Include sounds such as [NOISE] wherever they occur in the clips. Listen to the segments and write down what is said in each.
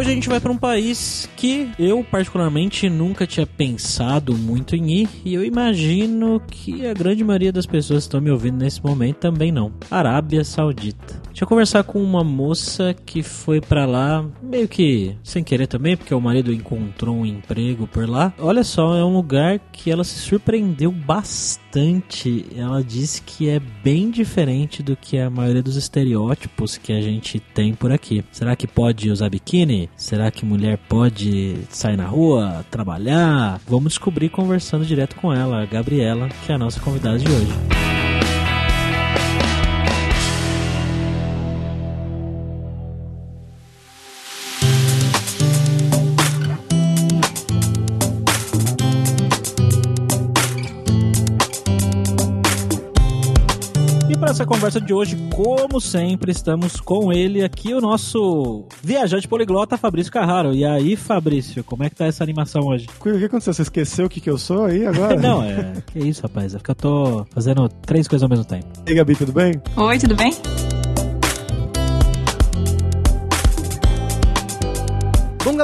Hoje a gente vai para um país que eu, particularmente, nunca tinha pensado muito em ir. E eu imagino que a grande maioria das pessoas que estão me ouvindo nesse momento também não. Arábia Saudita. Deixa eu conversar com uma moça que foi para lá, meio que sem querer também, porque o marido encontrou um emprego por lá. Olha só, é um lugar que ela se surpreendeu bastante. Ela disse que é bem diferente do que a maioria dos estereótipos que a gente tem por aqui. Será que pode usar biquíni? Será que mulher pode sair na rua, trabalhar? Vamos descobrir conversando direto com ela, a Gabriela, que é a nossa convidada de hoje. Essa conversa de hoje, como sempre, estamos com ele aqui, o nosso viajante poliglota, Fabrício Carraro. E aí, Fabrício, como é que tá essa animação hoje? O que aconteceu? Você esqueceu o que, que eu sou aí agora? [LAUGHS] Não, é. Que isso, rapaz. É porque eu tô fazendo três coisas ao mesmo tempo. E aí, Gabi, tudo bem? Oi, tudo bem?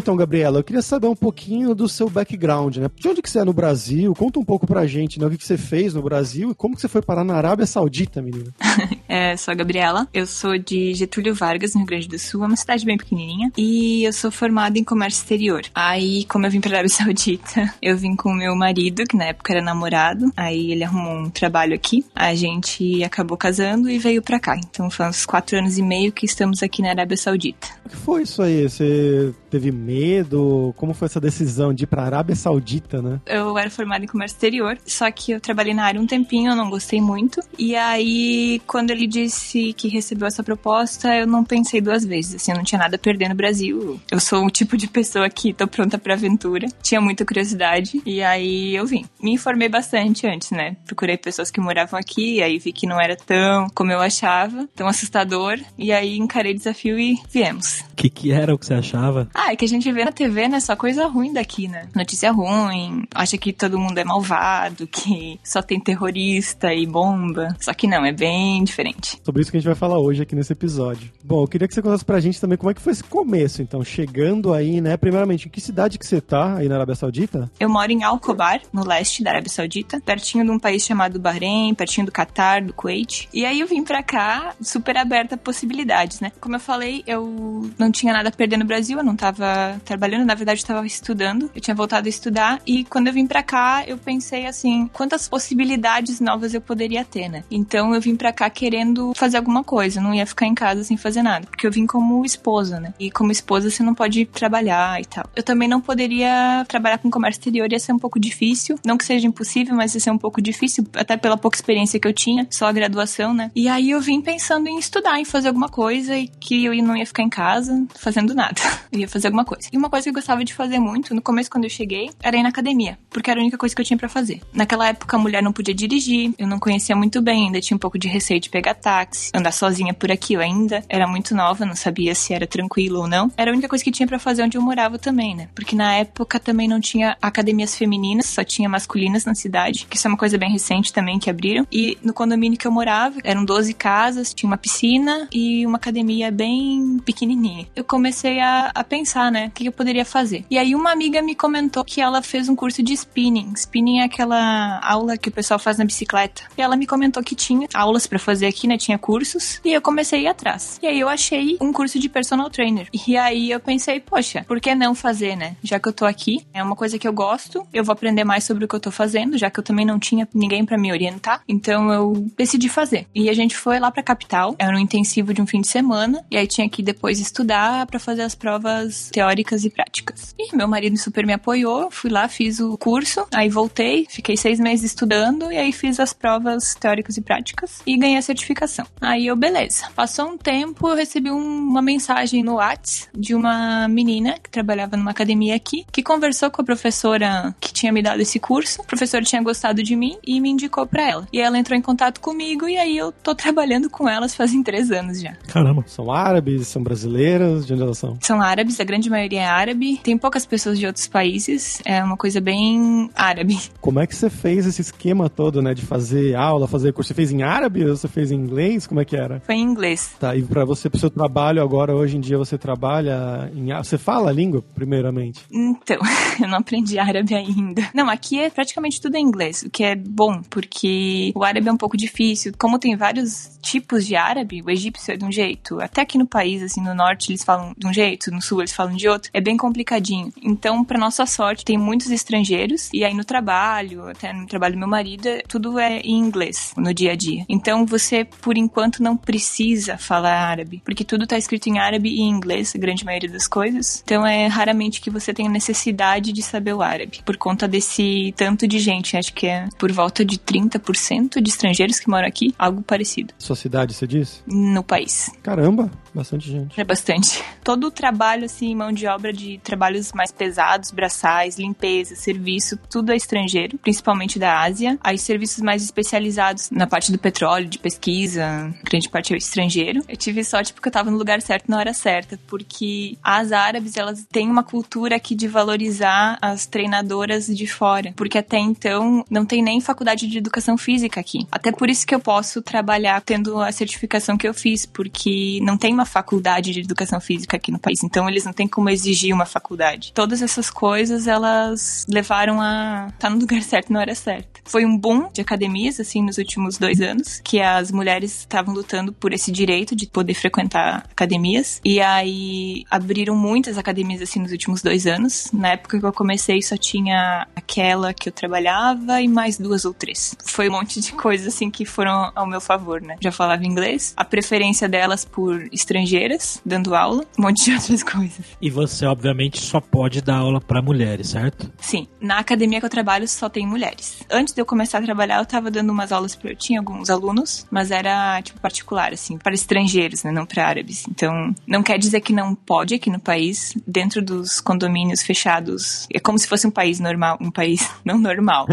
Então, Gabriela, eu queria saber um pouquinho do seu background, né? De onde que você é no Brasil? Conta um pouco pra gente, né? O que, que você fez no Brasil e como que você foi parar na Arábia Saudita, menina? [LAUGHS] é, sou a Gabriela, eu sou de Getúlio Vargas, no Rio Grande do Sul, é uma cidade bem pequenininha, e eu sou formada em comércio exterior. Aí, como eu vim pra Arábia [LAUGHS] Saudita, eu vim com o meu marido, que na época era namorado, aí ele arrumou um trabalho aqui, a gente acabou casando e veio pra cá. Então, faz uns quatro anos e meio que estamos aqui na Arábia Saudita. O que foi isso aí? Você teve medo? Como foi essa decisão de ir pra Arábia Saudita, né? Eu era formada em comércio exterior, só que eu trabalhei na área um tempinho, eu não gostei muito. E aí, quando ele disse que recebeu essa proposta, eu não pensei duas vezes. Assim, eu não tinha nada a perder no Brasil. Eu sou o tipo de pessoa que tô pronta pra aventura. Tinha muita curiosidade. E aí eu vim. Me informei bastante antes, né? Procurei pessoas que moravam aqui, aí vi que não era tão como eu achava, tão assustador. E aí encarei o desafio e viemos. O que, que era o que você achava? Ah, é que a gente vê na TV, né? Só coisa ruim daqui, né? Notícia ruim, acha que todo mundo é malvado, que só tem terrorista e bomba. Só que não, é bem diferente. Sobre isso que a gente vai falar hoje aqui nesse episódio. Bom, eu queria que você contasse pra gente também como é que foi esse começo, então, chegando aí, né? Primeiramente, em que cidade que você tá aí na Arábia Saudita? Eu moro em Al-Khobar, no leste da Arábia Saudita, pertinho de um país chamado Bahrein, pertinho do Catar, do Kuwait. E aí eu vim pra cá super aberta a possibilidades, né? Como eu falei, eu não tinha nada a perder no Brasil, eu não tava trabalhando, na verdade estava estudando. Eu tinha voltado a estudar e quando eu vim para cá, eu pensei assim, quantas possibilidades novas eu poderia ter, né? Então eu vim para cá querendo fazer alguma coisa, não ia ficar em casa sem fazer nada, porque eu vim como esposa, né? E como esposa você não pode trabalhar e tal. Eu também não poderia trabalhar com comércio exterior, ia ser um pouco difícil. Não que seja impossível, mas ia ser um pouco difícil, até pela pouca experiência que eu tinha, só a graduação, né? E aí eu vim pensando em estudar, em fazer alguma coisa e que eu não ia ficar em casa fazendo nada. [LAUGHS] Eu ia fazer alguma coisa. E uma coisa que eu gostava de fazer muito, no começo quando eu cheguei, era ir na academia, porque era a única coisa que eu tinha para fazer. Naquela época a mulher não podia dirigir, eu não conhecia muito bem, ainda tinha um pouco de receio de pegar táxi, andar sozinha por aqui, eu ainda era muito nova, não sabia se era tranquilo ou não. Era a única coisa que tinha para fazer onde eu morava também, né? Porque na época também não tinha academias femininas, só tinha masculinas na cidade, que isso é uma coisa bem recente também que abriram. E no condomínio que eu morava, eram 12 casas, tinha uma piscina e uma academia bem pequenininha. Eu comecei a, a pensar, né? O que eu poderia fazer? E aí uma amiga me comentou que ela fez um curso de spinning. Spinning é aquela aula que o pessoal faz na bicicleta. E ela me comentou que tinha aulas para fazer aqui, né? Tinha cursos. E eu comecei a ir atrás. E aí eu achei um curso de personal trainer. E aí eu pensei, poxa, por que não fazer, né? Já que eu tô aqui, é uma coisa que eu gosto, eu vou aprender mais sobre o que eu tô fazendo, já que eu também não tinha ninguém para me orientar. Então eu decidi fazer. E a gente foi lá pra capital, era um intensivo de um fim de semana, e aí tinha que depois estudar para fazer as provas teóricas e práticas. E meu marido super me apoiou, fui lá, fiz o curso, aí voltei, fiquei seis meses estudando, e aí fiz as provas teóricas e práticas e ganhei a certificação. Aí eu, beleza. Passou um tempo, eu recebi um, uma mensagem no WhatsApp de uma menina que trabalhava numa academia aqui, que conversou com a professora que tinha me dado esse curso. A professora tinha gostado de mim e me indicou para ela. E ela entrou em contato comigo e aí eu tô trabalhando com elas fazem três anos já. Caramba. São árabes, são brasileiras, de onde elas são? São árabes, a grande maioria é árabe. Tem poucas pessoas de outros países. É uma coisa bem árabe. Como é que você fez esse esquema todo, né, de fazer aula, fazer curso? Você fez em árabe ou você fez em inglês? Como é que era? Foi em inglês. Tá, e para você, pro seu trabalho agora, hoje em dia, você trabalha em Você fala a língua, primeiramente? Então, [LAUGHS] eu não aprendi árabe ainda. Não, aqui é praticamente tudo em inglês, o que é bom, porque o árabe é um pouco difícil. Como tem vários tipos de árabe, o egípcio é de um jeito, até aqui no país, assim, no norte eles falam de um jeito, no sul eles falam de outro, é bem complicadinho. Então, para nossa sorte, tem muitos estrangeiros, e aí no trabalho, até no trabalho do meu marido, tudo é em inglês, no dia a dia. Então, você, por enquanto, não precisa falar árabe, porque tudo tá escrito em árabe e em inglês, a grande maioria das coisas. Então, é raramente que você tem necessidade de saber o árabe, por conta desse tanto de gente, acho que é por volta de 30% de estrangeiros que moram aqui, algo parecido. Sua cidade, você disse? No país. Caramba, bastante gente. É bastante. Todo o trabalho, assim, mão de obra de trabalhos mais pesados, braçais, limpeza, serviço, tudo é estrangeiro, principalmente da Ásia. Aí serviços mais especializados na parte do petróleo, de pesquisa, grande parte é estrangeiro. Eu tive sorte porque eu tava no lugar certo na hora certa, porque as árabes, elas têm uma cultura aqui de valorizar as treinadoras de fora, porque até então não tem nem faculdade de educação física aqui. Até por isso que eu posso trabalhar tendo a certificação que eu fiz, porque não tem uma faculdade de educação física aqui no país, então eles não têm como exigir uma faculdade. Todas essas coisas, elas levaram a estar tá no lugar [LAUGHS] certo na hora certa. Foi um boom de academias, assim, nos últimos dois anos, que as mulheres estavam lutando por esse direito de poder frequentar academias, e aí abriram muitas academias, assim, nos últimos dois anos. Na época que eu comecei, só tinha aquela que eu trabalhava e mais duas ou três. Foi um monte de coisas, assim, que foram ao meu favor, né? Já falava inglês, a preferência delas por estrangeiras, dando aula, um monte de [LAUGHS] outras coisas. E você, obviamente, só pode dar aula para mulheres, certo? Sim. Na academia que eu trabalho, só tem mulheres. Antes de eu começar a trabalhar, eu tava dando umas aulas pra... Eu tinha alguns alunos, mas era, tipo, particular, assim, para estrangeiros, né? Não para árabes. Então, não quer dizer que não pode aqui no país, dentro dos condomínios fechados. É como se fosse um país normal. Um país [LAUGHS] não normal.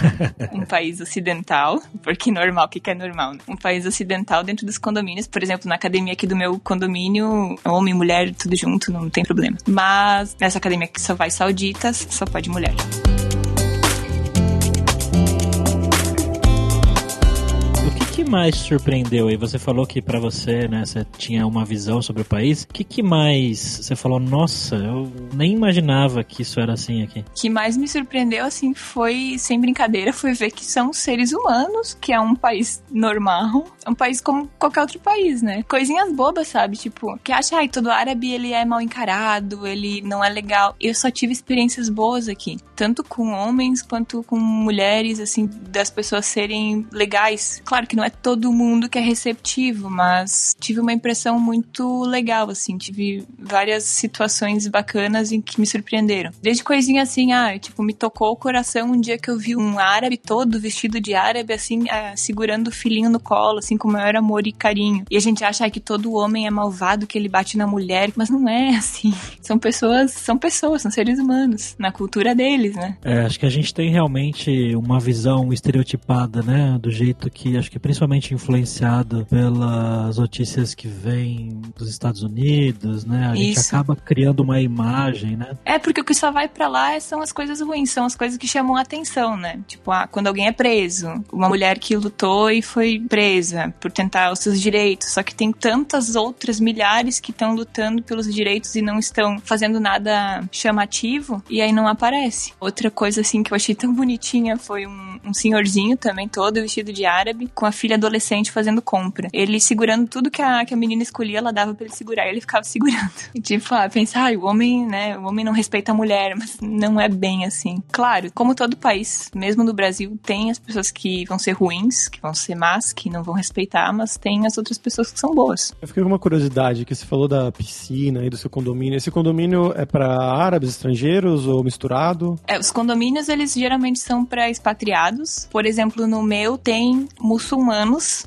[LAUGHS] um país ocidental. Porque normal, o que, que é normal? Né? Um país ocidental dentro dos condomínios. Por exemplo, na academia aqui do meu condomínio, homem, mulher, tudo junto, não tem problema. Mas nessa academia que só vai sauditas, só pode mulher. Que mais surpreendeu aí? Você falou que para você, né, você tinha uma visão sobre o país. O que, que mais você falou? Nossa, eu nem imaginava que isso era assim aqui. O que mais me surpreendeu, assim, foi, sem brincadeira, foi ver que são seres humanos, que é um país normal, é um país como qualquer outro país, né? Coisinhas bobas, sabe? Tipo, que acha, ai, todo árabe ele é mal encarado, ele não é legal. Eu só tive experiências boas aqui, tanto com homens quanto com mulheres, assim, das pessoas serem legais. Claro que não é todo mundo que é receptivo, mas tive uma impressão muito legal, assim. Tive várias situações bacanas em que me surpreenderam. Desde coisinha assim, ah, tipo, me tocou o coração um dia que eu vi um árabe todo vestido de árabe, assim, ah, segurando o filhinho no colo, assim, com maior amor e carinho. E a gente acha ah, que todo homem é malvado, que ele bate na mulher, mas não é [LAUGHS] assim. São pessoas, são pessoas, são seres humanos, na cultura deles, né? É, acho que a gente tem realmente uma visão estereotipada, né, do jeito que, acho que principalmente totalmente influenciado pelas notícias que vêm dos Estados Unidos, né? A gente Isso. acaba criando uma imagem, né? É, porque o que só vai pra lá são as coisas ruins, são as coisas que chamam a atenção, né? Tipo, ah, quando alguém é preso, uma mulher que lutou e foi presa por tentar os seus direitos, só que tem tantas outras milhares que estão lutando pelos direitos e não estão fazendo nada chamativo, e aí não aparece. Outra coisa, assim, que eu achei tão bonitinha foi um, um senhorzinho também, todo vestido de árabe, com a filha adolescente fazendo compra. Ele segurando tudo que a, que a menina escolhia, ela dava pra ele segurar, e ele ficava [LAUGHS] segurando. E tipo, ah, pensar, ah, o homem, né, o homem não respeita a mulher, mas não é bem assim. Claro, como todo país, mesmo no Brasil, tem as pessoas que vão ser ruins, que vão ser más, que não vão respeitar, mas tem as outras pessoas que são boas. Eu fiquei com uma curiosidade, que você falou da piscina e do seu condomínio. Esse condomínio é pra árabes, estrangeiros ou misturado? É, os condomínios, eles geralmente são para expatriados. Por exemplo, no meu tem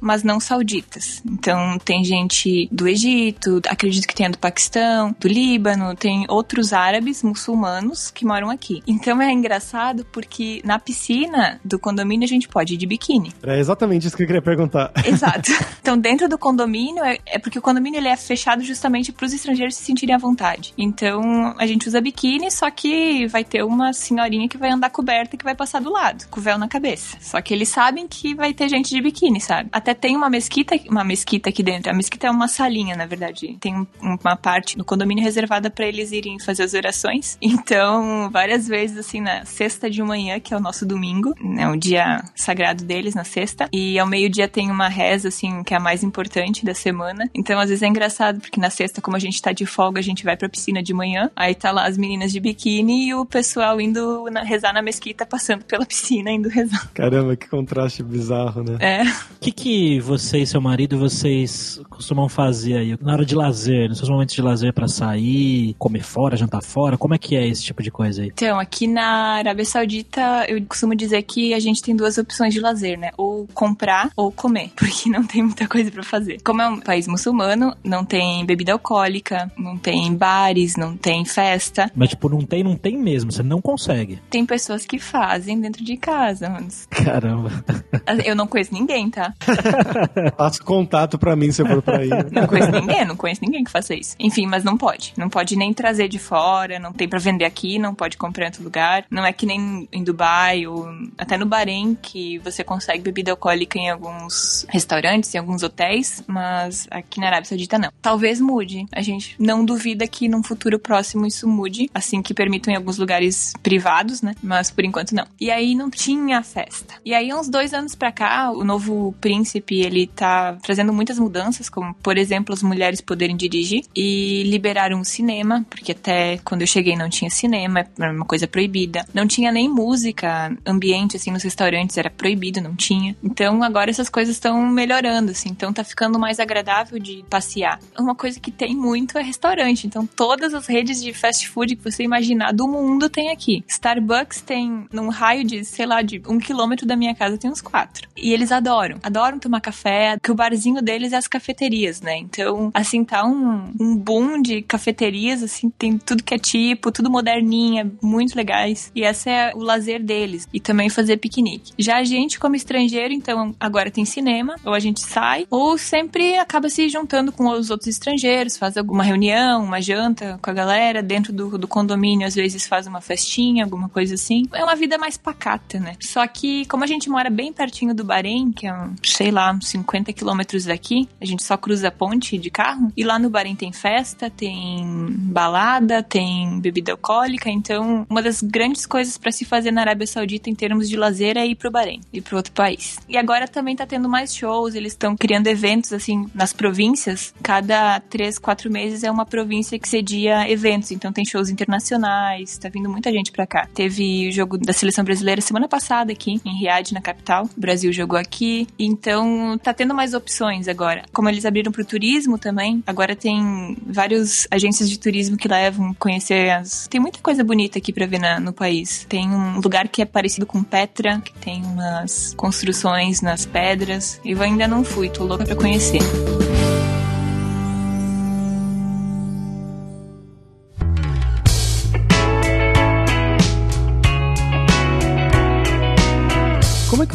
mas não sauditas. Então tem gente do Egito, acredito que tenha do Paquistão, do Líbano, tem outros árabes muçulmanos que moram aqui. Então é engraçado porque na piscina do condomínio a gente pode ir de biquíni. É exatamente isso que eu queria perguntar. Exato. [LAUGHS] Então, dentro do condomínio, é, é porque o condomínio ele é fechado justamente para os estrangeiros se sentirem à vontade. Então, a gente usa biquíni, só que vai ter uma senhorinha que vai andar coberta e que vai passar do lado, com o véu na cabeça. Só que eles sabem que vai ter gente de biquíni, sabe? Até tem uma mesquita, uma mesquita aqui dentro. A mesquita é uma salinha, na verdade. Tem um- uma parte no condomínio reservada para eles irem fazer as orações. [LAUGHS] Então, várias vezes, assim, na sexta de manhã, que é o nosso domingo, é o dia sagrado deles, na sexta. E ao meio-dia tem uma reza, assim, que é a mais importante da semana. Então, às vezes é engraçado, porque na sexta, como a gente tá de folga, a gente vai pra piscina de manhã. Aí tá lá as meninas de biquíni e o pessoal indo na- rezar na mesquita, passando pela [LAUGHS] piscina, indo rezar. Caramba, que contraste bizarro, né? É. O que, que você e seu marido vocês costumam fazer aí na hora de lazer, nos seus momentos de lazer pra sair, comer fora, jantar fora? Como é que é esse tipo de coisa aí? Então, aqui na Arábia Saudita, eu costumo dizer que a gente tem duas opções de lazer, né? Ou comprar ou comer, [LAUGHS] porque não tem muita coisa pra fazer. Como é um país muçulmano, não tem bebida alcoólica, não tem bares, não tem festa. Mas, tipo, não tem, não tem mesmo, você não consegue. Tem pessoas que fazem dentro de casa, mas Caramba. [LAUGHS] eu não conheço ninguém, tá? [LAUGHS] Faça contato pra mim se eu for pra aí. Não conheço ninguém, não conheço ninguém que faça isso. Enfim, mas não pode. Não pode nem trazer de fora, não tem pra vender aqui, não pode comprar em outro lugar. Não é que nem em Dubai ou até no Bahrein que você consegue bebida alcoólica em alguns restaurantes, em alguns hotéis, mas aqui na Arábia Saudita não. Talvez mude. A gente não duvida que num futuro próximo isso mude, assim que permitam em alguns lugares privados, né? Mas por enquanto não. E aí não tinha festa. E aí uns dois anos pra cá, o novo príncipe ele tá trazendo muitas mudanças, como por exemplo as mulheres poderem dirigir e liberaram o cinema, porque até quando eu cheguei não tinha cinema, era uma coisa proibida. Não tinha nem música ambiente assim nos restaurantes, era proibido, não tinha. Então agora essas coisas estão melhorando, assim, então tá ficando mais agradável de passear. Uma coisa que tem muito é restaurante, então todas as redes de fast food que você imaginar do mundo tem aqui. Starbucks tem num raio de, sei lá, de um quilômetro da minha casa tem uns quatro. E eles adoram, adoram tomar café, que o barzinho deles é as cafeterias, né? Então, assim, tá um, um boom de cafeterias, assim, tem tudo que é tipo, tudo moderninha, muito legais. E esse é o lazer deles. E também fazer piquenique. Já a gente, como estrangeiro, então, agora tem cinema, ou a gente sai, ou sempre acaba se juntando com os outros estrangeiros, faz alguma reunião, uma janta com a galera, dentro do, do condomínio, às vezes faz uma festinha, alguma coisa assim. É uma vida mais pacata, né? Só que, como a gente mora bem pertinho do Bahrein, que é, um, sei lá, uns 50 quilômetros daqui, a gente só cruza a ponte de carro, e lá no Bahrein tem festa, tem balada, tem bebida alcoólica, então uma das grandes coisas para se fazer na Arábia Saudita em termos de lazer é ir pro Bahrein, ir pro outro país. E agora também tá tendo mais shows, eles estão criando eventos assim nas províncias. Cada três, quatro meses é uma província que cedia eventos, então tem shows internacionais, tá vindo muita gente pra cá. Teve o jogo da seleção brasileira semana passada aqui em Riad, na capital. O Brasil jogou aqui, então tá tendo mais opções agora. Como eles abriram pro turismo também, agora tem várias agências de turismo que levam conhecer as. Tem muita coisa bonita aqui pra ver na- no país. Tem um lugar que é parecido com Petra, que tem umas construções nas pedras. Eu ainda não fui, tô louca pra conhecer.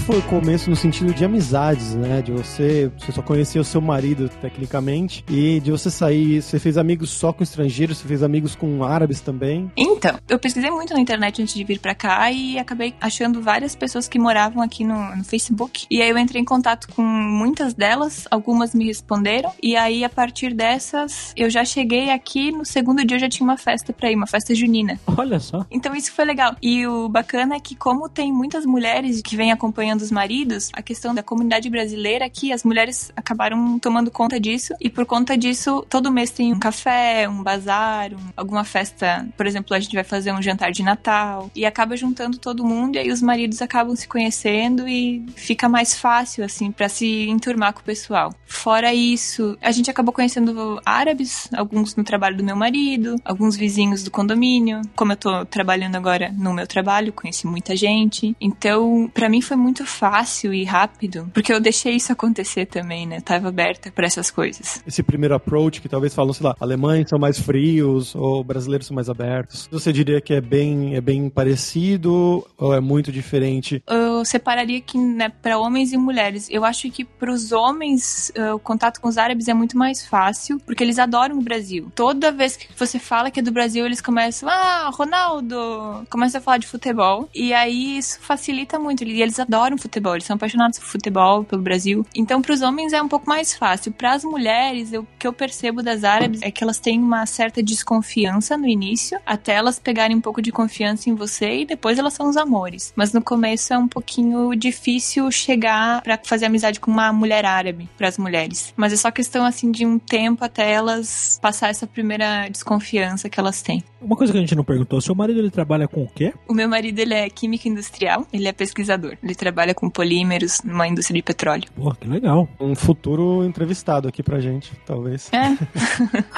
Foi o começo no sentido de amizades, né? De você, você só conhecia o seu marido, tecnicamente, e de você sair, você fez amigos só com estrangeiros, você fez amigos com árabes também. Então, eu pesquisei muito na internet antes de vir para cá e acabei achando várias pessoas que moravam aqui no, no Facebook. E aí eu entrei em contato com muitas delas, algumas me responderam, e aí a partir dessas eu já cheguei aqui, no segundo dia eu já tinha uma festa pra ir, uma festa junina. Olha só. Então isso foi legal. E o bacana é que, como tem muitas mulheres que vêm acompanhando os maridos, a questão da comunidade brasileira aqui, as mulheres acabaram tomando conta disso. E por conta disso, todo mês tem um café, um bazar, um, alguma festa. Por exemplo, a gente vai fazer um jantar de Natal. E acaba juntando todo mundo, e aí os maridos acabam se conhecendo e fica mais fácil, assim, para se enturmar com o pessoal. Fora isso, a gente acabou conhecendo árabes, alguns no trabalho do meu marido, alguns vizinhos do condomínio. Como eu tô trabalhando agora no meu trabalho, conheci muita gente. Então, para mim foi muito fácil e rápido, porque eu deixei isso acontecer também, né? tava aberta para essas coisas. Esse primeiro approach que talvez falam, sei lá, alemães são mais frios ou brasileiros são mais abertos. Você diria que é bem, é bem parecido ou é muito diferente? Eu separaria que, né, para homens e mulheres. Eu acho que para os homens, uh, o contato com os árabes é muito mais fácil, porque eles adoram o Brasil. Toda vez que você fala que é do Brasil, eles começam, ah, Ronaldo! Começam a falar de futebol. E aí isso facilita muito. E eles adoram futebol, eles são apaixonados por futebol, pelo Brasil. Então, para os homens é um pouco mais fácil. Para as mulheres, o que eu percebo das árabes é que elas têm uma certa desconfiança no início, até elas pegarem um pouco de confiança em você e depois elas são os amores. Mas no começo é um pouquinho difícil chegar para fazer amizade com uma mulher árabe para as mulheres. Mas é só questão assim de um tempo até elas passar essa primeira desconfiança que elas têm. Uma coisa que a gente não perguntou, seu marido ele trabalha com o quê? O meu marido ele é químico industrial, ele é pesquisador. Ele trabalha com polímeros numa indústria de petróleo. Pô, que legal. Um futuro entrevistado aqui pra gente, talvez. É. [LAUGHS]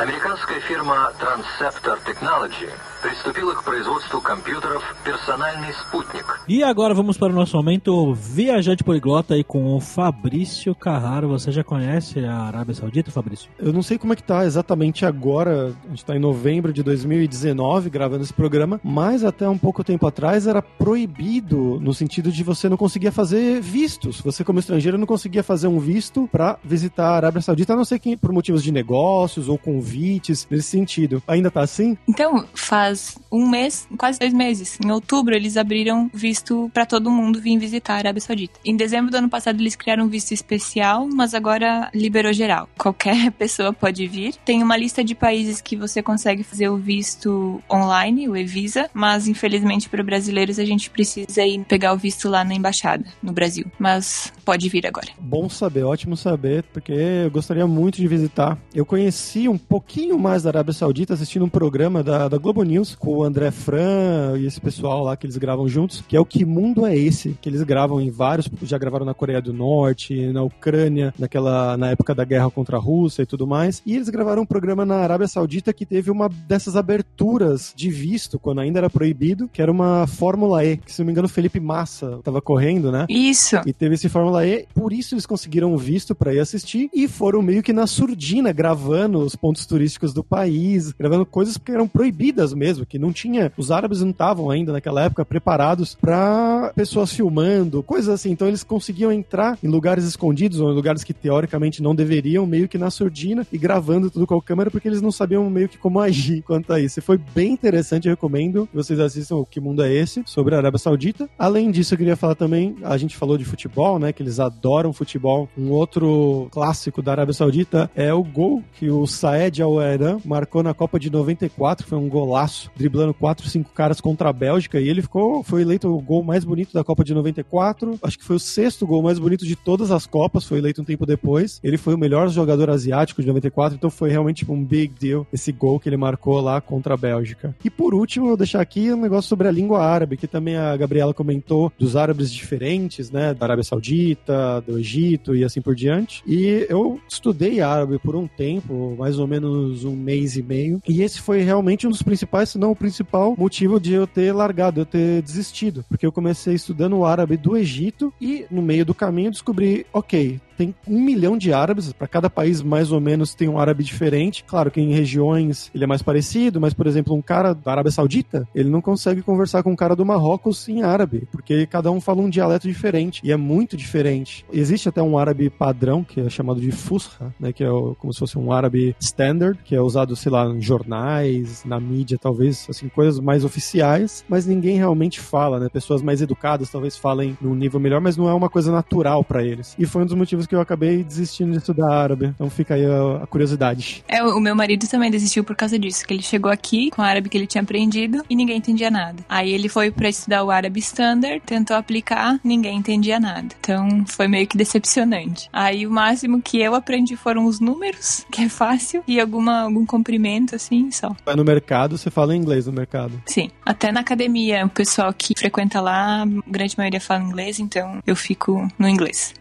Американская фирма Transceptor Technology приступила к производству компьютеров «Персональный спутник». E agora vamos para o nosso momento viajante poliglota aí com o Fabrício Carraro. Você já conhece a Arábia Saudita, Fabrício? Eu não sei como é que tá exatamente agora, a gente tá em novembro de 2019 gravando esse programa, mas até um pouco tempo atrás era proibido no sentido de você não conseguia fazer vistos. Você como estrangeiro não conseguia fazer um visto para visitar a Arábia Saudita, a não ser que por motivos de negócios ou convites, nesse sentido. Ainda tá assim? Então, faz um mês, quase dois meses. Em outubro, eles abriram visto para todo mundo vir visitar a Arábia Saudita. Em dezembro do ano passado, eles criaram um visto especial, mas agora liberou geral. Qualquer [LAUGHS] pessoa pode vir. Tem uma lista de países que você consegue fazer o visto online, o e-visa, mas infelizmente para brasileiros a gente precisa ir pegar o visto lá na embaixada, no Brasil. Mas pode vir agora. Bom saber, ótimo saber, porque eu gostaria muito de visitar. Eu conheci um pouquinho mais da Arábia Saudita assistindo um programa da, da Globo News com o André Fran e esse pessoal lá que eles gravam juntos, que é o Que Mundo é Esse? Que eles gravam em vários, já gravaram na Coreia do Norte, na Ucrânia, naquela, na época da guerra contra a Rússia e tudo mais. E eles gravaram um programa na Arábia Saudita que teve uma dessas aberturas de visto, quando ainda era proibido, que era uma Fórmula E, que se não me engano Felipe Massa tava correndo, né? Isso. E teve esse Fórmula E, por isso eles conseguiram o visto para ir assistir e foram meio que na surdina gravando os pontos turísticos do país, gravando coisas que eram proibidas mesmo, que não tinha, os árabes não estavam ainda naquela época preparados para pessoas filmando, coisas assim. Então eles conseguiam entrar em lugares escondidos ou em lugares que teoricamente não deveriam, meio que na surdina e gravando tudo com a câmera porque eles não sabiam meio que como agir [LAUGHS] quanto a isso. E foi bem interessante, eu recomendo que vocês assistam o Que Mundo é Esse sobre a Arábia Saudita. Além disso, eu queria falar também, a gente falou de futebol, né, que eles adoram futebol. Um outro clássico da Arábia Saudita é o gol que o Saed Al-Eran marcou na Copa de 94, foi um golaço, driblando 4, 5 caras contra a Bélgica e ele ficou, foi eleito o gol mais bonito da Copa de 94. Acho que foi o sexto gol mais bonito de todas as Copas, foi eleito um tempo depois. Ele foi o melhor jogador asiático de 94, então foi realmente tipo, um big deal esse gol que ele marcou lá contra a Bélgica. E por último, eu vou deixar aqui um negócio sobre a língua árabe, que também a Gabriela comentou dos árabes diferentes, né, da Arábia Saudita, do Egito e assim por diante. E eu estudei árabe por um tempo, mais ou menos um mês e meio, e esse foi realmente um dos principais se não o principal motivo de eu ter largado, eu ter desistido. Porque eu comecei estudando o árabe do Egito e no meio do caminho descobri, ok, tem um milhão de árabes, para cada país mais ou menos tem um árabe diferente. Claro que em regiões ele é mais parecido, mas por exemplo, um cara da Arábia Saudita, ele não consegue conversar com um cara do Marrocos em árabe, porque cada um fala um dialeto diferente e é muito diferente. Existe até um árabe padrão, que é chamado de Fusha, né, que é como se fosse um árabe standard, que é usado, sei lá, em jornais, na mídia, talvez, assim, coisas mais oficiais, mas ninguém realmente fala, né? Pessoas mais educadas talvez falem num nível melhor, mas não é uma coisa natural para eles. E foi um dos motivos que eu acabei desistindo de estudar árabe. Então fica aí a, a, curiosidade. É, o meu marido também desistiu por causa disso, que ele chegou aqui com o árabe que ele tinha aprendido e ninguém entendia nada. Aí ele foi para estudar o árabe standard, tentou aplicar, ninguém entendia nada. Então foi meio que decepcionante. Aí o máximo que eu aprendi foram os números, [LAUGHS] que é fácil, e alguma, algum comprimento assim, só. Vai no mercado, você fala inglês no mercado. Sim. Até na academia, o pessoal que frequenta lá, a grande maioria fala inglês, então eu fico no inglês.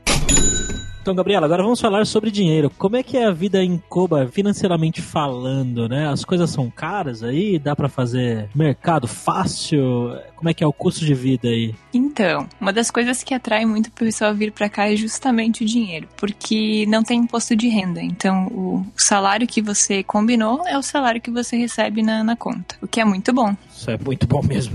Então, Gabriela, agora vamos falar sobre dinheiro. Como é que é a vida em Koba financeiramente falando, né? As coisas são caras aí? Dá para fazer mercado fácil? Como é que é o custo de vida aí? Então, uma das coisas que atrai muito o pessoal vir para cá é justamente o dinheiro, porque não tem imposto de renda. Então, o salário que você combinou é o salário que você recebe na, na conta, o que é muito bom. Isso é muito bom mesmo.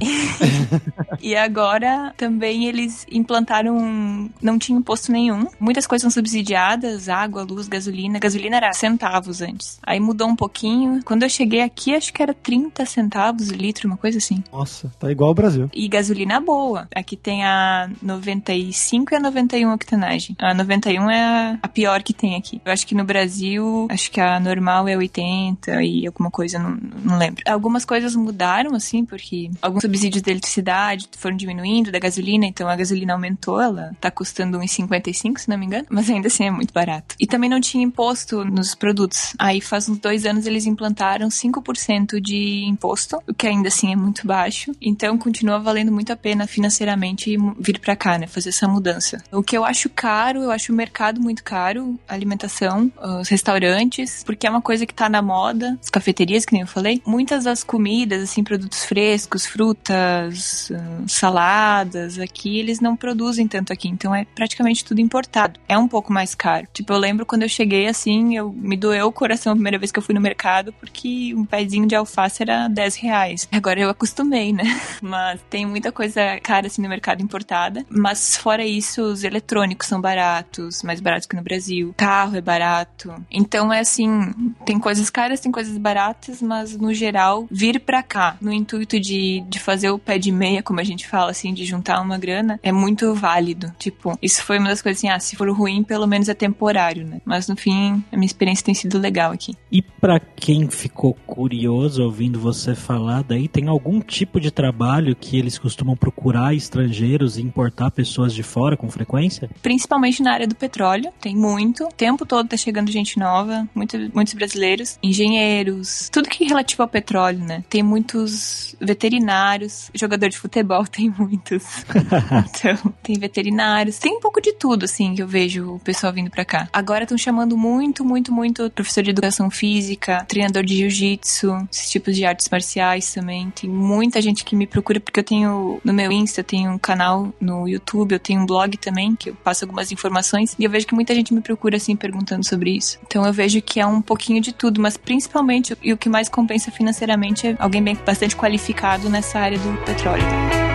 [LAUGHS] e agora também eles implantaram. Não tinha imposto nenhum. Muitas coisas são subsidiadas: água, luz, gasolina. Gasolina era centavos antes. Aí mudou um pouquinho. Quando eu cheguei aqui, acho que era 30 centavos o litro, uma coisa assim. Nossa, tá igual ao Brasil. E gasolina boa. Aqui tem a 95 e a 91 octanagem. A 91 é a, a pior que tem aqui. Eu acho que no Brasil, acho que a normal é 80 e alguma coisa, não, não lembro. Algumas coisas mudaram, assim assim, porque alguns subsídios de eletricidade foram diminuindo, da gasolina, então a gasolina aumentou, ela tá custando 1,55, se não me engano, mas ainda assim é muito barato. E também não tinha imposto nos produtos. Aí faz uns dois anos eles implantaram 5% de imposto, o que ainda assim é muito baixo. Então continua valendo muito a pena financeiramente vir para cá, né, fazer essa mudança. O que eu acho caro, eu acho o mercado muito caro, alimentação, os restaurantes, porque é uma coisa que tá na moda, as cafeterias, que nem eu falei. Muitas das comidas, assim, produtos frescos, frutas, ah, saladas, aqui eles não produzem tanto aqui, então é praticamente tudo importado. É um pouco mais caro. Tipo, eu lembro quando eu cheguei assim, eu me doeu o coração a primeira vez que eu fui no mercado, porque um pezinho de alface era 10 reais. Agora eu acostumei, né? [LAUGHS] Mas tem muita coisa cara assim no mercado importada. Mas fora isso, os eletrônicos são baratos, mais baratos que no Brasil. Carro é barato. Então é assim, tem coisas caras, tem coisas baratas, mas no geral, vir pra cá, no intuito intuito de, de fazer o pé de meia, como a gente fala, assim, de juntar uma grana, é muito válido. Tipo, isso foi uma das coisas assim, ah, se for ruim, pelo menos é temporário, né? Mas no fim, a minha experiência tem sido legal aqui. E para quem ficou curioso ouvindo você falar, daí tem algum tipo de trabalho que eles costumam procurar estrangeiros e importar pessoas de fora com frequência? Principalmente na área do petróleo, tem muito. O tempo todo tá chegando gente nova, muito, muitos brasileiros, engenheiros, tudo que é relativo ao petróleo, né? Tem muitos veterinários, jogador de futebol [LAUGHS] tem muitos. então, tem veterinários, tem um pouco de tudo, assim, que eu vejo o pessoal vindo pra cá. Agora estão chamando muito, muito, muito professor de educação física, treinador de jiu-jitsu, esses tipos de artes marciais também. Tem muita gente que me procura porque eu tenho no meu Insta, eu tenho um canal no YouTube, eu tenho um blog também que eu passo algumas informações e eu vejo que muita gente me procura assim perguntando sobre isso. Então eu vejo que é um pouquinho de tudo, mas principalmente e o que mais compensa financeiramente é alguém bem bastante qualificado qualificado nessa área do petróleo.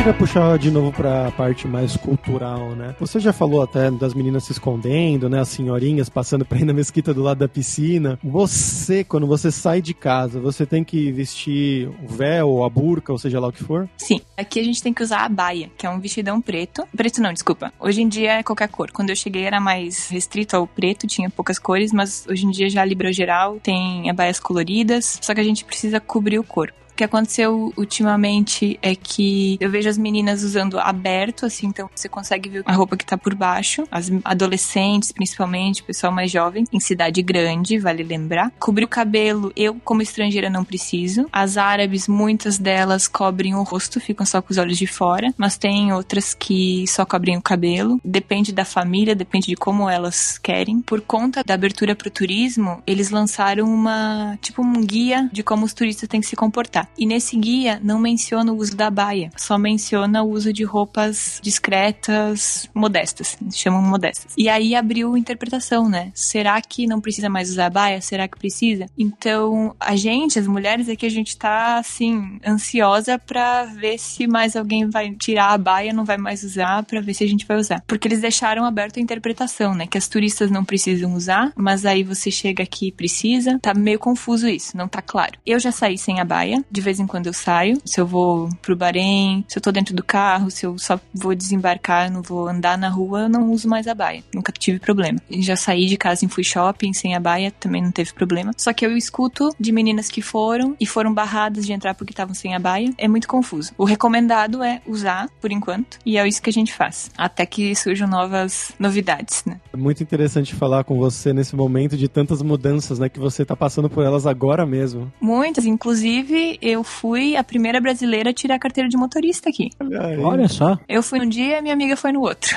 Queria puxar de novo para a parte mais cultural, né? Você já falou até das meninas se escondendo, né? As senhorinhas passando para ir na mesquita do lado da piscina. Você, quando você sai de casa, você tem que vestir o véu, a burca, ou seja lá o que for? Sim. Aqui a gente tem que usar a baia, que é um vestidão preto. Preto não, desculpa. Hoje em dia é qualquer cor. Quando eu cheguei era mais restrito ao preto, tinha poucas cores, mas hoje em dia já Libra geral tem abaias coloridas, só que a gente precisa cobrir o corpo que aconteceu ultimamente é que eu vejo as meninas usando aberto, assim, então você consegue ver a roupa que tá por baixo. As adolescentes, principalmente, pessoal mais jovem, em cidade grande, vale lembrar. Cobrir o cabelo, eu, como estrangeira, não preciso. As árabes, muitas delas cobrem o rosto, ficam só com os olhos de fora, mas tem outras que só cobrem o cabelo. Depende da família, depende de como elas querem. Por conta da abertura pro turismo, eles lançaram uma, tipo, um guia de como os turistas têm que se comportar. E nesse guia não menciona o uso da baia, só menciona o uso de roupas discretas, modestas, chamam modestas. E aí abriu interpretação, né? Será que não precisa mais usar baia? Será que precisa? Então, a gente, as mulheres aqui, a gente tá assim, ansiosa pra ver se mais alguém vai tirar a baia, não vai mais usar, pra ver se a gente vai usar. Porque eles deixaram aberto a interpretação, né? Que as turistas não precisam usar, mas aí você chega aqui e precisa. Tá meio confuso isso, não tá claro. Eu já saí sem a baia, de vez em quando eu saio. Se eu vou pro Bahrein, se eu tô dentro do carro, se eu só vou desembarcar, não vou andar na rua, eu não uso mais a baia. Nunca tive problema. Já saí de casa e fui shopping sem a baia, também não teve problema. Só que eu escuto de meninas que foram e foram barradas de entrar porque estavam sem a baia. É muito confuso. O recomendado é usar, por enquanto, e é isso que a gente faz. Até que surjam novas novidades, né? É muito interessante falar com você nesse momento de tantas mudanças, né? Que você tá passando por elas agora mesmo. Muitas. Inclusive, eu fui a primeira brasileira a tirar a carteira de motorista aqui. Olha só. Eu fui um dia e minha amiga foi no outro.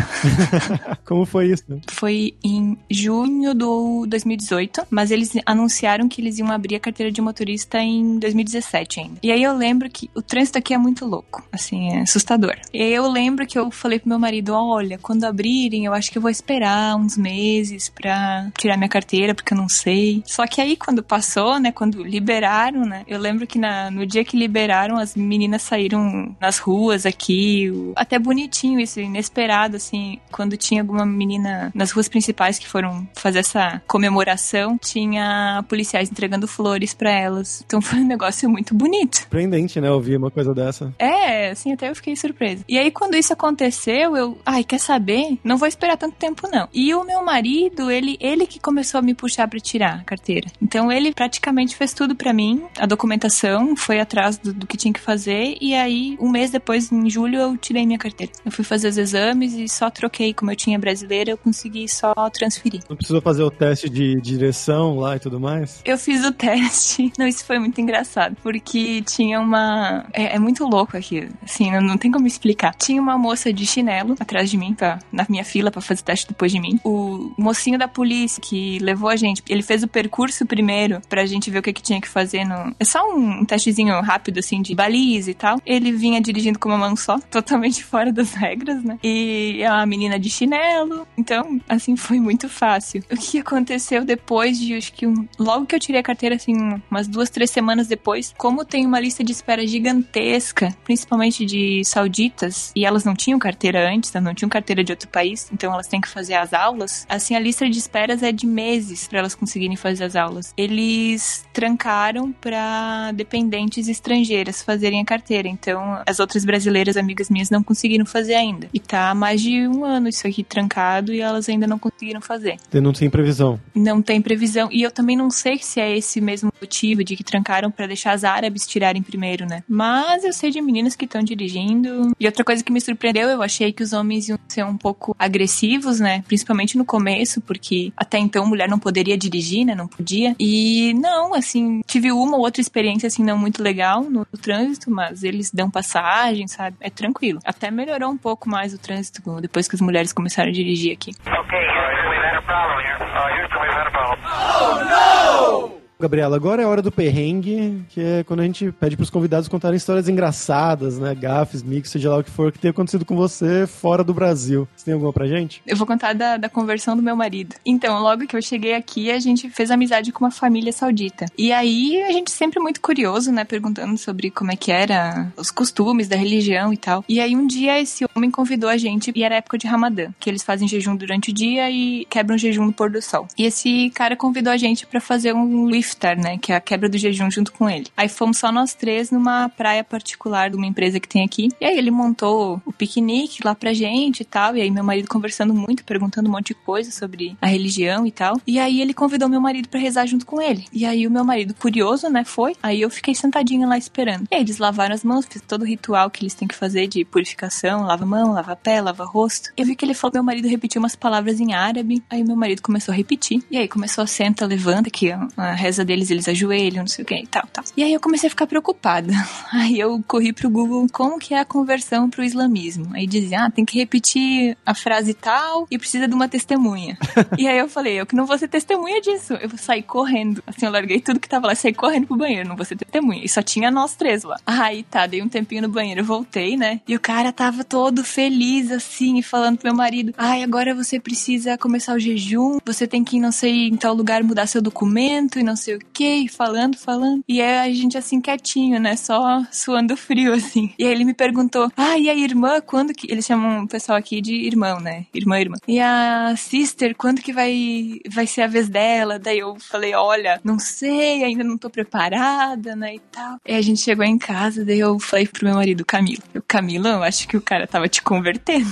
[LAUGHS] Como foi isso? Foi em junho do 2018, mas eles anunciaram que eles iam abrir a carteira de motorista em 2017 ainda. E aí eu lembro que o trânsito aqui é muito louco, assim, é assustador. E aí eu lembro que eu falei pro meu marido, olha, quando abrirem, eu acho que eu vou esperar uns meses pra tirar minha carteira, porque eu não sei. Só que aí quando passou, né, quando liberaram, né, eu lembro que na, no dia que liberaram, as meninas saíram nas ruas aqui, até bonitinho isso, inesperado, assim, quando tinha alguma menina nas ruas principais que foram fazer essa comemoração, tinha policiais entregando flores pra elas. Então [LAUGHS] foi um negócio muito bonito. Surpreendente, né? Ouvir uma coisa dessa. É, assim, até eu fiquei surpresa. E aí, quando isso aconteceu, eu, ai, quer saber? Não vou esperar tanto tempo, não. E o meu marido, ele, ele que começou a me puxar pra tirar a carteira. Então, ele praticamente fez tudo pra mim, a documentação, foi atrás do, do que tinha que fazer, e aí, um mês depois, em julho, eu tirei minha carteira. Eu fui fazer os exames e só troquei, como eu tinha brasileira, eu consegui só transferir. Não precisou fazer o teste de direção lá e tudo mais? Eu fiz o teste. [LAUGHS] Não, isso foi muito engraçado, porque tinha uma. É, é muito louco aqui, assim, não, não tem como explicar. Tinha uma moça de chinelo atrás de mim, pra, na minha fila, pra fazer teste depois de mim. O mocinho da polícia que levou a gente, ele fez o percurso primeiro pra gente ver o que, que tinha que fazer no. É só um, um testezinho rápido, assim, de baliza e tal. Ele vinha dirigindo com uma mão só, [LAUGHS] totalmente fora das regras, né? E é uma menina de chinelo. Então, assim, foi muito fácil. O que aconteceu depois de, acho que um, logo que eu tirei a carteira, assim, umas duas, três semanas depois, como tem uma lista de espera gigantesca, principalmente de sauditas, e elas não tinham carteira antes, elas não tinham carteira de outro país, então elas têm que fazer as aulas. Assim, a lista de esperas é de meses para elas conseguirem fazer as aulas. Eles trancaram para dependentes estrangeiras fazerem a carteira, então as outras brasileiras amigas minhas não conseguiram fazer ainda. E tá há mais de um ano isso aqui trancado e elas ainda não conseguiram fazer. Não tem previsão. Não tem previsão. E eu também não sei se é esse mesmo motivo de que trancaram pra deixar as árabes tirarem primeiro, né? Mas eu sei de meninas que estão dirigindo. E outra coisa que me surpreendeu, eu achei que os homens iam ser um pouco agressivos, né? Principalmente no começo, porque até então mulher não poderia dirigir, né? Não podia. E não, assim, tive uma ou outra experiência, assim, não muito legal no, no trânsito, mas eles dão passagem, sabe? É tranquilo. Até melhorou um pouco mais o trânsito depois que as mulheres começaram a dirigir aqui. Okay, Houston, we've had a problem here. Uh, Houston, we've had a problem. Gabriela, agora é a hora do perrengue, que é quando a gente pede pros convidados contarem histórias engraçadas, né? Gafes, mix, seja lá o que for, que tenha acontecido com você fora do Brasil. Você tem alguma pra gente? Eu vou contar da, da conversão do meu marido. Então, logo que eu cheguei aqui, a gente fez amizade com uma família saudita. E aí, a gente sempre muito curioso, né? Perguntando sobre como é que era os costumes da religião e tal. E aí, um dia, esse homem convidou a gente, e era época de Ramadã, que eles fazem jejum durante o dia e quebram jejum no pôr do sol. E esse cara convidou a gente pra fazer um lift iftar, né? Que é a quebra do jejum junto com ele. Aí fomos só nós três numa praia particular de uma empresa que tem aqui. E aí ele montou o piquenique lá pra gente e tal. E aí meu marido conversando muito, perguntando um monte de coisa sobre a religião e tal. E aí ele convidou meu marido para rezar junto com ele. E aí o meu marido, curioso, né, foi. Aí eu fiquei sentadinha lá esperando. E aí eles lavaram as mãos, fiz todo o ritual que eles têm que fazer de purificação, lava mão, lava pé, lava rosto. Eu vi que ele falou, meu marido repetiu umas palavras em árabe. Aí meu marido começou a repetir. E aí começou a senta, levanta, que a reza deles, eles ajoelham, não sei o que e tal, tal. E aí eu comecei a ficar preocupada. [LAUGHS] Aí eu corri pro Google como que é a conversão pro islamismo. Aí dizia, ah, tem que repetir a frase tal e precisa de uma testemunha. [LAUGHS] e aí eu falei, eu que não vou ser testemunha disso. Eu vou sair correndo. Assim, eu larguei tudo que tava lá, saí correndo pro banheiro, não vou ser testemunha. E só tinha nós três lá. Aí tá, dei um tempinho no banheiro, voltei, né? E o cara tava todo feliz, assim, falando pro meu marido, ai, agora você precisa começar o jejum, você tem que ir, não sei, em tal lugar mudar seu documento e não sei o que, falando, falando. E aí a gente assim, quietinho, né? Só suando frio, [LAUGHS] assim. E aí ele me perguntou, ah, e a irmã, quando que. Eles chamam o pessoal aqui de irmão, né? Irmã, irmã. E a sister, quando que vai, vai ser a vez dela? Daí eu falei, olha, não sei, ainda não tô preparada, né? E tal. E a gente chegou em casa, daí eu falei pro meu marido, Camilo, eu, Camilo, eu acho que o cara tava te convertendo.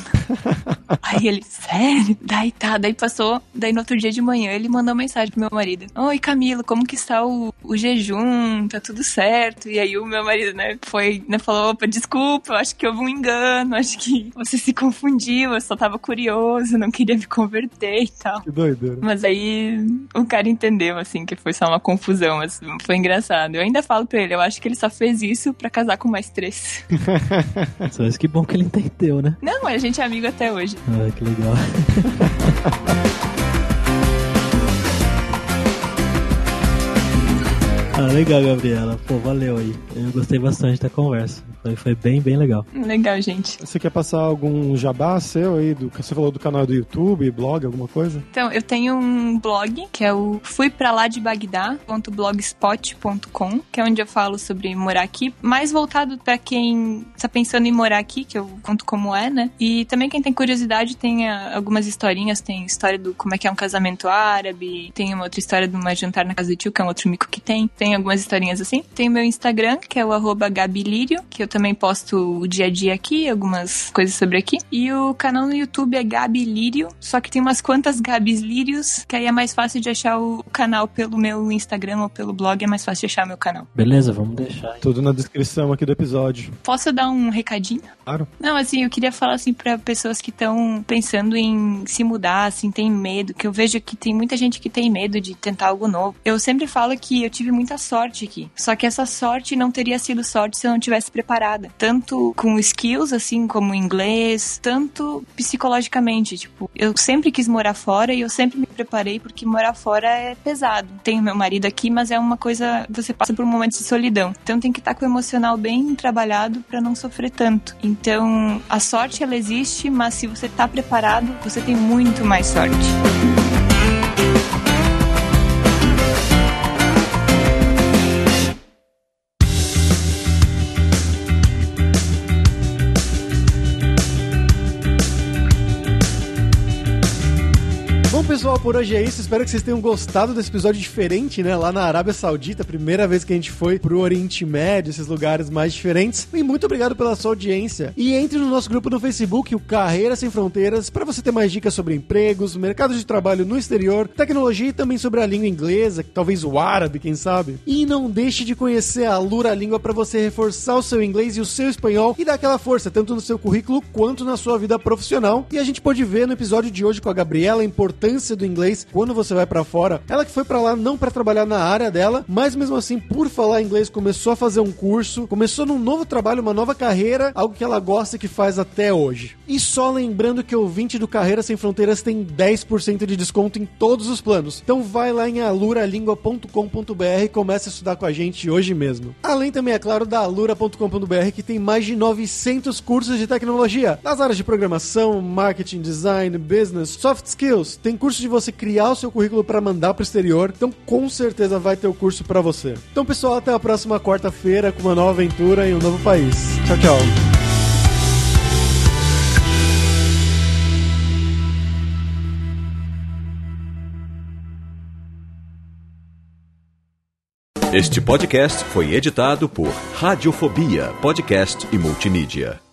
[LAUGHS] aí ele, sério? Daí tá, daí passou, daí no outro dia de manhã ele mandou mensagem pro meu marido. Oi, Camilo, como que está o, o jejum? Tá tudo certo? E aí o meu marido, né, foi, né, falou, opa, desculpa, eu acho que houve um engano, [LAUGHS] acho que você se confundiu, eu só tava curioso, não queria me converter e tal. Que doideira. Mas aí o cara entendeu, assim, que foi só uma confusão, mas foi engraçado. Eu ainda falo pra ele, eu acho que ele só fez isso pra casar com mais três. [LAUGHS] Mas que bom que ele entendeu, né? Não, a gente é amigo até hoje. Ah, que legal. [LAUGHS] Ah, legal, Gabriela. Pô, valeu aí. Eu gostei bastante da conversa. Foi, foi bem, bem legal. Legal, gente. Você quer passar algum jabá seu aí? Do, que você falou do canal do YouTube, blog, alguma coisa? Então, eu tenho um blog, que é o fui pra lá de Bagdá.blogspot.com, que é onde eu falo sobre morar aqui, mais voltado pra quem tá pensando em morar aqui, que eu conto como é, né? E também quem tem curiosidade tem ah, algumas historinhas, tem história do como é que é um casamento árabe, tem uma outra história de uma jantar na casa do tio, que é um outro mico que tem, tem algumas historinhas assim. Tem o meu Instagram, que é o arroba Gabilirio, que eu também posto o dia a dia aqui, algumas coisas sobre aqui. E o canal no YouTube é Gabi Lírio, só que tem umas quantas Gabis Lírios, que aí é mais fácil de achar o canal pelo meu Instagram ou pelo blog, é mais fácil de achar meu canal. Beleza, vamos deixar. Tudo na descrição aqui do episódio. Posso dar um recadinho? Claro. Não, assim, eu queria falar assim para pessoas que estão pensando em se mudar, assim, tem medo, que eu vejo que tem muita gente que tem medo de tentar algo novo. Eu sempre falo que eu tive muita sorte aqui. Só que essa sorte não teria sido sorte se eu não tivesse preparada. Tanto com skills, assim, como inglês, tanto psicologicamente. Tipo, eu sempre quis morar fora e eu sempre me preparei porque morar fora é pesado. Tenho meu marido aqui, mas é uma coisa. Você passa por um momento de solidão. Então tem que estar com o emocional bem trabalhado para não sofrer tanto. Então a sorte ela existe, mas se você tá preparado, você tem muito mais sorte. Pessoal, por hoje é isso. Espero que vocês tenham gostado desse episódio diferente, né? Lá na Arábia Saudita, primeira vez que a gente foi pro Oriente Médio, esses lugares mais diferentes. E muito obrigado pela sua audiência. E entre no nosso grupo no Facebook, o Carreira Sem Fronteiras, para você ter mais dicas sobre empregos, mercado de trabalho no exterior, tecnologia e também sobre a língua inglesa, talvez o árabe, quem sabe. E não deixe de conhecer a Lura Língua para você reforçar o seu inglês e o seu espanhol e dar aquela força, tanto no seu currículo quanto na sua vida profissional. E a gente pode ver no episódio de hoje com a Gabriela a importância do inglês quando você vai para fora. Ela que foi para lá não para trabalhar na área dela, mas mesmo assim, por falar inglês, começou a fazer um curso, começou num novo trabalho, uma nova carreira, algo que ela gosta e que faz até hoje. E só lembrando que o 20 do Carreira Sem Fronteiras tem 10% de desconto em todos os planos. Então vai lá em aluralingua.com.br e comece a estudar com a gente hoje mesmo. Além também, é claro, da alura.com.br que tem mais de 900 cursos de tecnologia nas áreas de programação, marketing, design, business, soft skills. Tem curso de você criar o seu currículo para mandar pro exterior. Então, com certeza vai ter o curso para você. Então, pessoal, até a próxima quarta-feira com uma nova aventura em um novo país. Tchau, tchau. Este podcast foi editado por Radiofobia, podcast e multimídia.